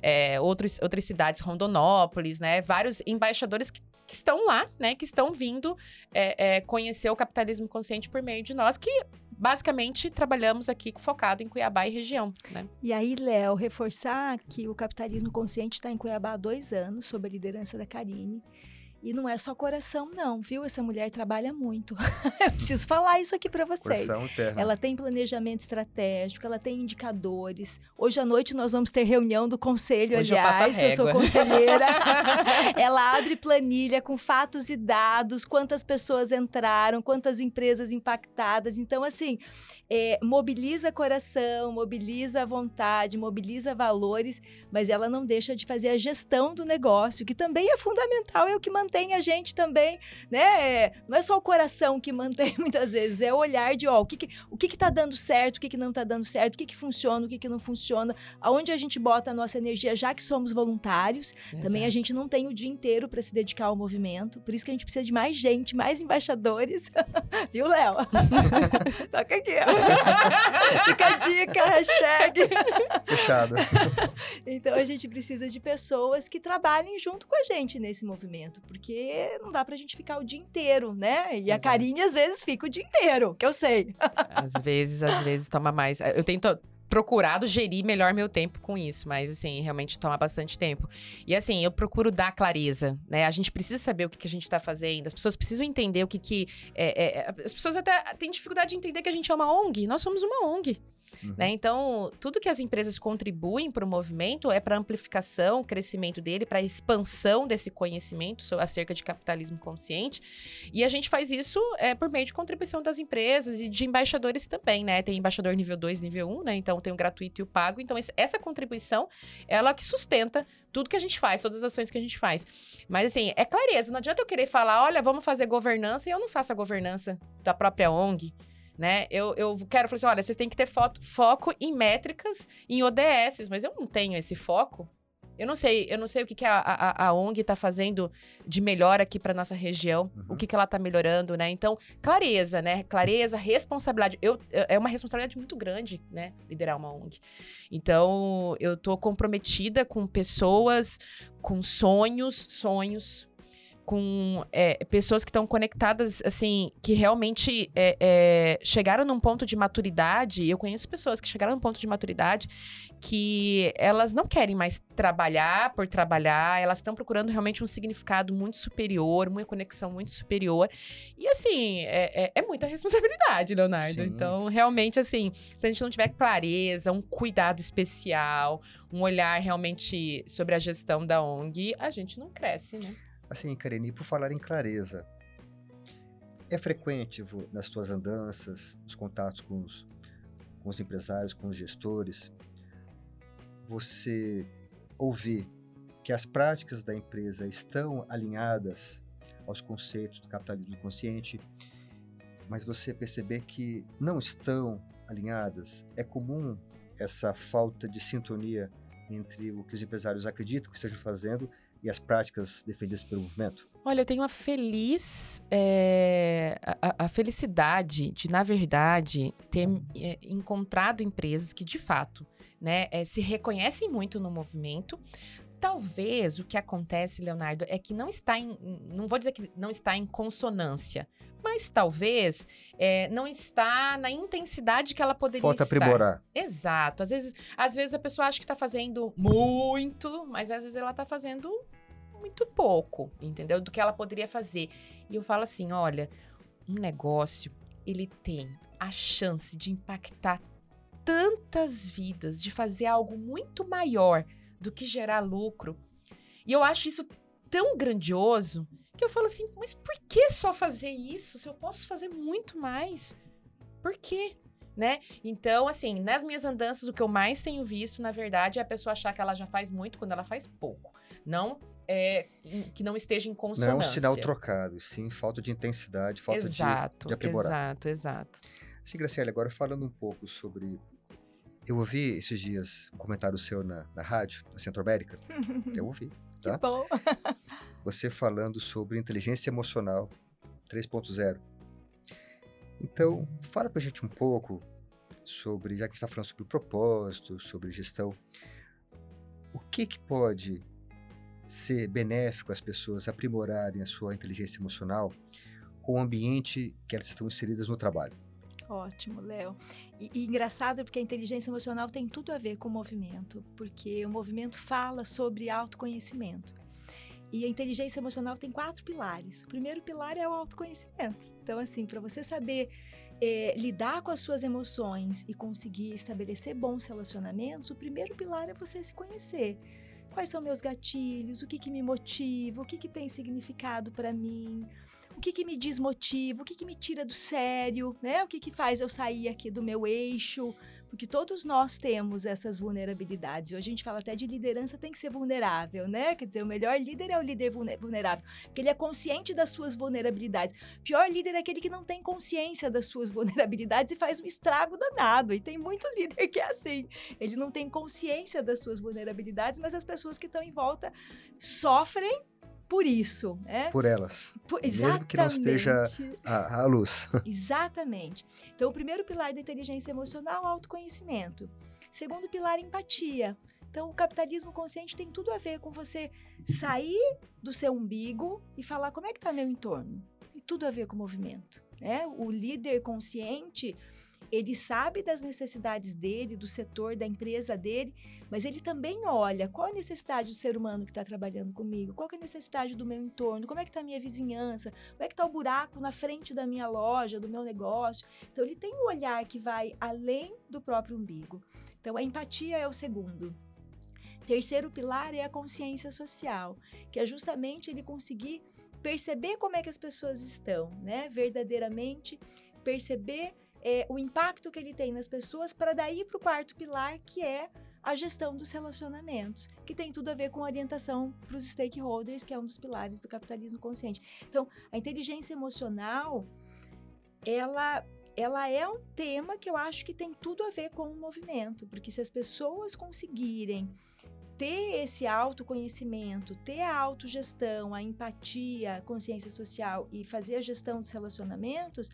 é, outros, outras cidades, Rondonópolis, né? Vários embaixadores que que estão lá, né? Que estão vindo é, é, conhecer o capitalismo consciente por meio de nós, que basicamente trabalhamos aqui focado em Cuiabá e região, né? E aí, Léo, reforçar que o capitalismo consciente está em Cuiabá há dois anos, sob a liderança da Karine. E não é só coração, não, viu? Essa mulher trabalha muito. Eu preciso falar isso aqui para vocês. Coração. Ela tem planejamento estratégico, ela tem indicadores. Hoje à noite nós vamos ter reunião do conselho, Hoje aliás, eu que eu sou conselheira. ela abre planilha com fatos e dados, quantas pessoas entraram, quantas empresas impactadas. Então, assim, é, mobiliza coração, mobiliza vontade, mobiliza valores, mas ela não deixa de fazer a gestão do negócio, que também é fundamental, é o que mantém a gente também, né? Não é só o coração que mantém muitas vezes, é o olhar de, ó, o que que, o que, que tá dando certo, o que, que não tá dando certo, o que, que funciona, o que, que não funciona, aonde a gente bota a nossa energia, já que somos voluntários. Exato. Também a gente não tem o dia inteiro para se dedicar ao movimento, por isso que a gente precisa de mais gente, mais embaixadores. Viu, Léo? Toca aqui, ó. Fica a dica, hashtag. Fechado. então a gente precisa de pessoas que trabalhem junto com a gente nesse movimento, porque não dá pra gente ficar o dia inteiro, né? E Exato. a Karine às vezes fica o dia inteiro, que eu sei. Às vezes, às vezes toma mais. Eu tento procurado gerir melhor meu tempo com isso, mas assim, realmente toma bastante tempo. E assim, eu procuro dar clareza, né? A gente precisa saber o que, que a gente está fazendo, as pessoas precisam entender o que que... É, é, as pessoas até têm dificuldade de entender que a gente é uma ONG, nós somos uma ONG. Uhum. Né? Então, tudo que as empresas contribuem para o movimento é para amplificação, crescimento dele, para expansão desse conhecimento acerca de capitalismo consciente. E a gente faz isso é, por meio de contribuição das empresas e de embaixadores também, né? Tem embaixador nível 2, nível 1, um, né? Então tem o gratuito e o pago. Então, essa contribuição, ela que sustenta tudo que a gente faz, todas as ações que a gente faz. Mas assim, é clareza, não adianta eu querer falar, olha, vamos fazer governança e eu não faço a governança da própria ONG né? Eu, eu quero falar assim: olha, vocês têm que ter foto, foco em métricas, em ODS, mas eu não tenho esse foco. Eu não sei, eu não sei o que, que a, a, a ONG está fazendo de melhor aqui para nossa região, uhum. o que, que ela está melhorando, né? Então, clareza, né? Clareza, responsabilidade. Eu, é uma responsabilidade muito grande, né? Liderar uma ONG. Então, eu tô comprometida com pessoas, com sonhos, sonhos, com é, pessoas que estão conectadas, assim, que realmente é, é, chegaram num ponto de maturidade. Eu conheço pessoas que chegaram num ponto de maturidade que elas não querem mais trabalhar por trabalhar, elas estão procurando realmente um significado muito superior, uma conexão muito superior. E, assim, é, é, é muita responsabilidade, Leonardo. Sim. Então, realmente, assim, se a gente não tiver clareza, um cuidado especial, um olhar realmente sobre a gestão da ONG, a gente não cresce, né? Assim, Karine, por falar em clareza, é frequente nas tuas andanças, nos contatos com os, com os empresários, com os gestores, você ouvir que as práticas da empresa estão alinhadas aos conceitos do capitalismo consciente, mas você perceber que não estão alinhadas. É comum essa falta de sintonia entre o que os empresários acreditam que estejam fazendo e as práticas defendidas pelo movimento? Olha, eu tenho a feliz. É, a, a, felicidade de, na verdade, ter é, encontrado empresas que, de fato, né, é, se reconhecem muito no movimento. Talvez o que acontece, Leonardo, é que não está em. Não vou dizer que não está em consonância, mas talvez é, não está na intensidade que ela poderia Falta estar. aprimorar. Exato. Às vezes, às vezes a pessoa acha que está fazendo muito, mas às vezes ela está fazendo muito pouco, entendeu? Do que ela poderia fazer. E eu falo assim, olha, um negócio, ele tem a chance de impactar tantas vidas, de fazer algo muito maior do que gerar lucro. E eu acho isso tão grandioso que eu falo assim, mas por que só fazer isso se eu posso fazer muito mais? Por quê? Né? Então, assim, nas minhas andanças, o que eu mais tenho visto, na verdade, é a pessoa achar que ela já faz muito quando ela faz pouco. Não é, que não esteja em consonância. Não é um sinal trocado, sim falta de intensidade, falta exato, de, de aprimorar. Exato, exato. Sim, Graciela, agora falando um pouco sobre... Eu ouvi esses dias um comentário seu na, na rádio, na Centro América. Eu ouvi, tá? Que bom. Você falando sobre inteligência emocional 3.0. Então, fala pra gente um pouco sobre, já que está falando sobre propósito, sobre gestão, o que que pode ser benéfico às pessoas aprimorarem a sua inteligência emocional com o ambiente que elas estão inseridas no trabalho. Ótimo, Léo. E, e, engraçado porque a inteligência emocional tem tudo a ver com o movimento, porque o movimento fala sobre autoconhecimento. E a inteligência emocional tem quatro pilares. O primeiro pilar é o autoconhecimento. Então, assim, para você saber é, lidar com as suas emoções e conseguir estabelecer bons relacionamentos, o primeiro pilar é você se conhecer quais são meus gatilhos, o que, que me motiva, o que, que tem significado para mim, o que, que me desmotiva, o que, que me tira do sério, né? O que, que faz eu sair aqui do meu eixo, porque todos nós temos essas vulnerabilidades. Hoje a gente fala até de liderança tem que ser vulnerável, né? Quer dizer, o melhor líder é o líder vulnerável, porque ele é consciente das suas vulnerabilidades. O pior líder é aquele que não tem consciência das suas vulnerabilidades e faz um estrago danado. E tem muito líder que é assim. Ele não tem consciência das suas vulnerabilidades, mas as pessoas que estão em volta sofrem por isso, né? Por elas. Por, Mesmo que não esteja luz. Exatamente. Então, o primeiro pilar da inteligência emocional, autoconhecimento. Segundo pilar, empatia. Então, o capitalismo consciente tem tudo a ver com você sair do seu umbigo e falar como é que está meu entorno. Tem tudo a ver com o movimento. Né? O líder consciente ele sabe das necessidades dele, do setor, da empresa dele, mas ele também olha qual a necessidade do ser humano que está trabalhando comigo, qual é a necessidade do meu entorno, como é que está a minha vizinhança, como é que está o buraco na frente da minha loja, do meu negócio. Então, ele tem um olhar que vai além do próprio umbigo. Então, a empatia é o segundo. Terceiro pilar é a consciência social, que é justamente ele conseguir perceber como é que as pessoas estão, né? Verdadeiramente perceber é, o impacto que ele tem nas pessoas para daí para o quarto pilar, que é a gestão dos relacionamentos, que tem tudo a ver com orientação para os stakeholders, que é um dos pilares do capitalismo consciente. Então, a inteligência emocional, ela ela é um tema que eu acho que tem tudo a ver com o movimento, porque se as pessoas conseguirem ter esse autoconhecimento, ter a autogestão, a empatia, consciência social e fazer a gestão dos relacionamentos,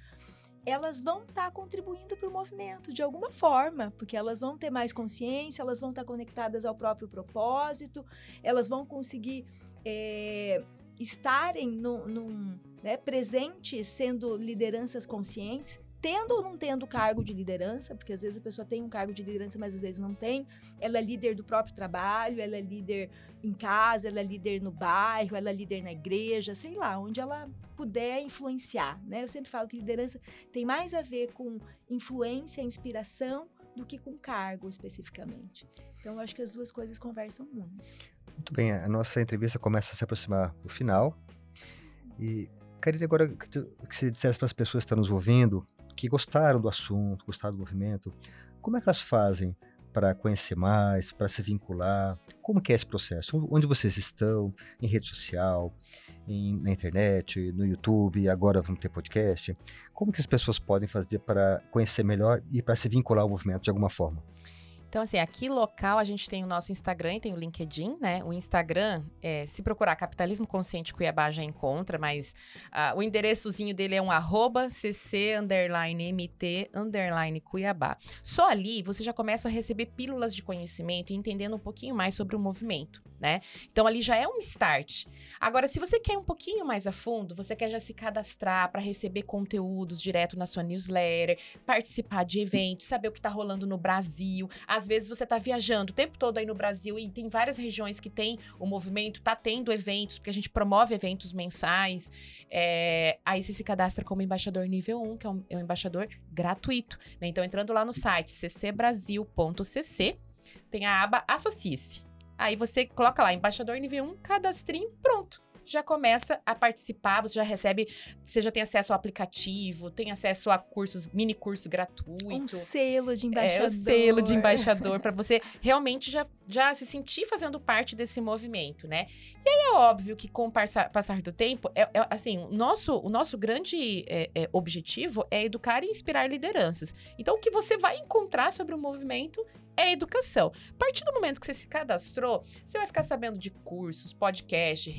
elas vão estar tá contribuindo para o movimento de alguma forma, porque elas vão ter mais consciência, elas vão estar tá conectadas ao próprio propósito, elas vão conseguir é, estarem num, num né, presentes sendo lideranças conscientes, tendo ou não tendo cargo de liderança, porque às vezes a pessoa tem um cargo de liderança, mas às vezes não tem. Ela é líder do próprio trabalho, ela é líder em casa, ela é líder no bairro, ela é líder na igreja, sei lá, onde ela puder influenciar, né? Eu sempre falo que liderança tem mais a ver com influência, inspiração, do que com cargo especificamente. Então, eu acho que as duas coisas conversam muito. Muito bem, a nossa entrevista começa a se aproximar do final. E, Karine, agora que, que você dissesse para as pessoas que estão nos ouvindo, que gostaram do assunto, gostaram do movimento, como é que elas fazem para conhecer mais, para se vincular? Como que é esse processo? Onde vocês estão? Em rede social, em, na internet, no YouTube, agora vamos ter podcast. Como que as pessoas podem fazer para conhecer melhor e para se vincular ao movimento de alguma forma? Então, assim, aqui local a gente tem o nosso Instagram e tem o LinkedIn, né? O Instagram, é, se procurar Capitalismo Consciente Cuiabá já encontra, mas uh, o endereçozinho dele é um arroba cc underline mt underline Cuiabá. Só ali você já começa a receber pílulas de conhecimento e entendendo um pouquinho mais sobre o movimento, né? Então ali já é um start. Agora, se você quer um pouquinho mais a fundo, você quer já se cadastrar para receber conteúdos direto na sua newsletter, participar de eventos, saber o que está rolando no Brasil. Às vezes você está viajando o tempo todo aí no Brasil e tem várias regiões que tem o movimento, tá tendo eventos, porque a gente promove eventos mensais. É, aí você se cadastra como embaixador nível 1, que é um, é um embaixador gratuito. Né? Então, entrando lá no site ccbrasil.cc, tem a aba Associe-se. Aí você coloca lá, embaixador nível 1, cadastrinho, pronto já começa a participar, você já recebe, você já tem acesso ao aplicativo, tem acesso a cursos, mini curso gratuito. Um selo de embaixador. É, o selo de embaixador, para você realmente já, já se sentir fazendo parte desse movimento, né? E aí é óbvio que com o passar, passar do tempo, é, é, assim, o nosso, o nosso grande é, é, objetivo é educar e inspirar lideranças. Então, o que você vai encontrar sobre o movimento é educação. A partir do momento que você se cadastrou, você vai ficar sabendo de cursos, podcasts,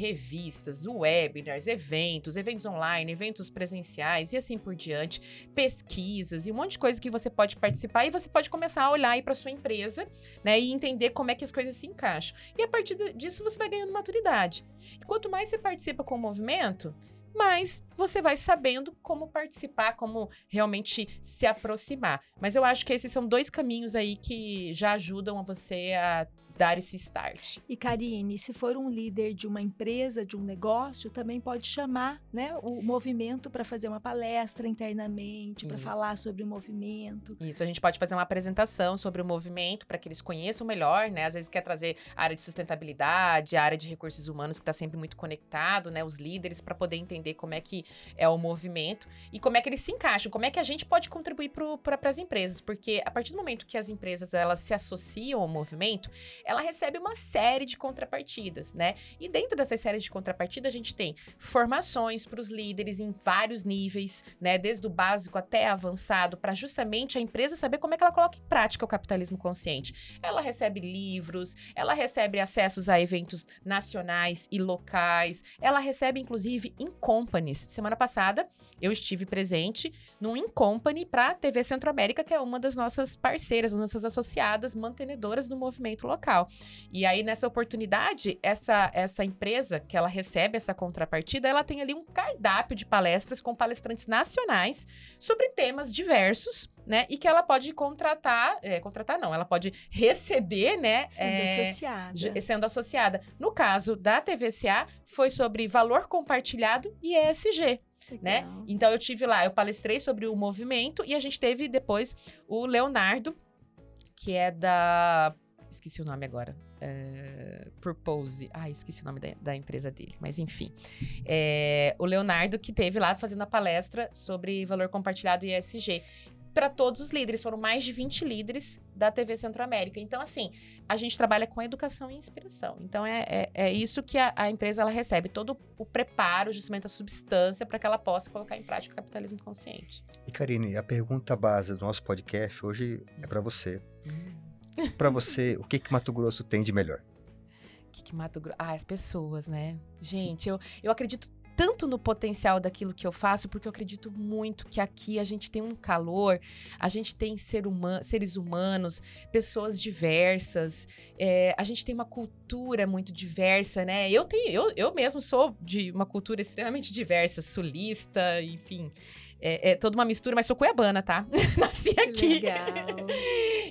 revistas, webinars, eventos, eventos online, eventos presenciais e assim por diante, pesquisas e um monte de coisa que você pode participar e você pode começar a olhar aí para sua empresa, né, e entender como é que as coisas se encaixam. E a partir disso você vai ganhando maturidade. E quanto mais você participa com o movimento, mas você vai sabendo como participar, como realmente se aproximar. Mas eu acho que esses são dois caminhos aí que já ajudam a você a dar esse start. E Karine, se for um líder de uma empresa, de um negócio, também pode chamar né, o movimento para fazer uma palestra internamente, para falar sobre o movimento. Isso, a gente pode fazer uma apresentação sobre o movimento para que eles conheçam melhor, né? Às vezes quer trazer a área de sustentabilidade, a área de recursos humanos que está sempre muito conectado, né? Os líderes para poder entender como é que é o movimento e como é que eles se encaixam, como é que a gente pode contribuir para as empresas, porque a partir do momento que as empresas elas se associam ao movimento, ela recebe uma série de contrapartidas, né? E dentro dessas séries de contrapartida, a gente tem formações para os líderes em vários níveis, né? Desde o básico até avançado, para justamente a empresa saber como é que ela coloca em prática o capitalismo consciente. Ela recebe livros, ela recebe acessos a eventos nacionais e locais, ela recebe, inclusive, in companies. Semana passada, eu estive presente num in company para a TV Centro-América, que é uma das nossas parceiras, nossas associadas mantenedoras do movimento local. E aí, nessa oportunidade, essa, essa empresa que ela recebe essa contrapartida, ela tem ali um cardápio de palestras com palestrantes nacionais sobre temas diversos, né? E que ela pode contratar, é, contratar não, ela pode receber, né? Sendo é, associada. Sendo associada. No caso da TVCA, foi sobre valor compartilhado e ESG. Né? Então eu tive lá, eu palestrei sobre o movimento e a gente teve depois o Leonardo, que é da Esqueci o nome agora. É, Purpose. Ah, esqueci o nome da, da empresa dele. Mas enfim. É, o Leonardo que teve lá fazendo a palestra sobre valor compartilhado e ESG para todos os líderes. Foram mais de 20 líderes da TV Centro-América. Então, assim, a gente trabalha com educação e inspiração. Então, é, é, é isso que a, a, empresa ela recebe, todo o preparo, justamente a substância, para que ela possa colocar em prática o capitalismo consciente. E, Karine, a pergunta base do nosso podcast hoje é para você. Hum. Para você, o que que Mato Grosso tem de melhor? O que, que Mato Grosso. Ah, as pessoas, né? Gente, eu, eu acredito tanto no potencial daquilo que eu faço, porque eu acredito muito que aqui a gente tem um calor, a gente tem ser seres humanos, pessoas diversas, é, a gente tem uma cultura muito diversa, né? Eu tenho, eu, eu mesmo sou de uma cultura extremamente diversa, sulista, enfim. É, é, toda uma mistura, mas sou cuiabana, tá? Nasci aqui. Legal.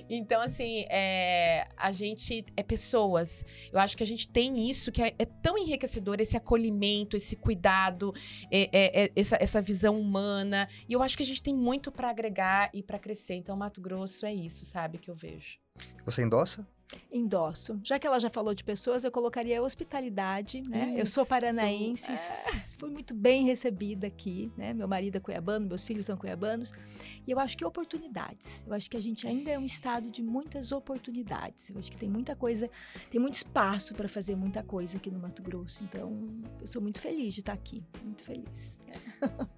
então, assim, é, a gente é pessoas. Eu acho que a gente tem isso que é, é tão enriquecedor, esse acolhimento, esse cuidado, é, é, é, essa, essa visão humana. E eu acho que a gente tem muito para agregar e para crescer. Então, Mato Grosso é isso, sabe, que eu vejo. Você endossa? Endosso. Já que ela já falou de pessoas, eu colocaria hospitalidade, né? Isso, eu sou paranaense, é. fui muito bem recebida aqui, né? Meu marido é cuiabano, meus filhos são cuiabanos. E eu acho que oportunidades. Eu acho que a gente ainda é um estado de muitas oportunidades. Eu acho que tem muita coisa, tem muito espaço para fazer muita coisa aqui no Mato Grosso. Então, eu sou muito feliz de estar aqui, muito feliz.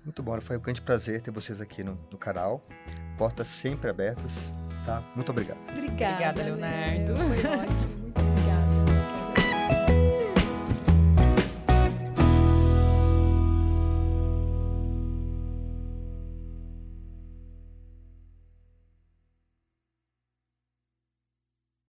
Muito bom, foi um grande prazer ter vocês aqui no, no canal. Portas sempre abertas Tá? Muito obrigado. Obrigada. Obrigada, Leonardo. Foi ótimo.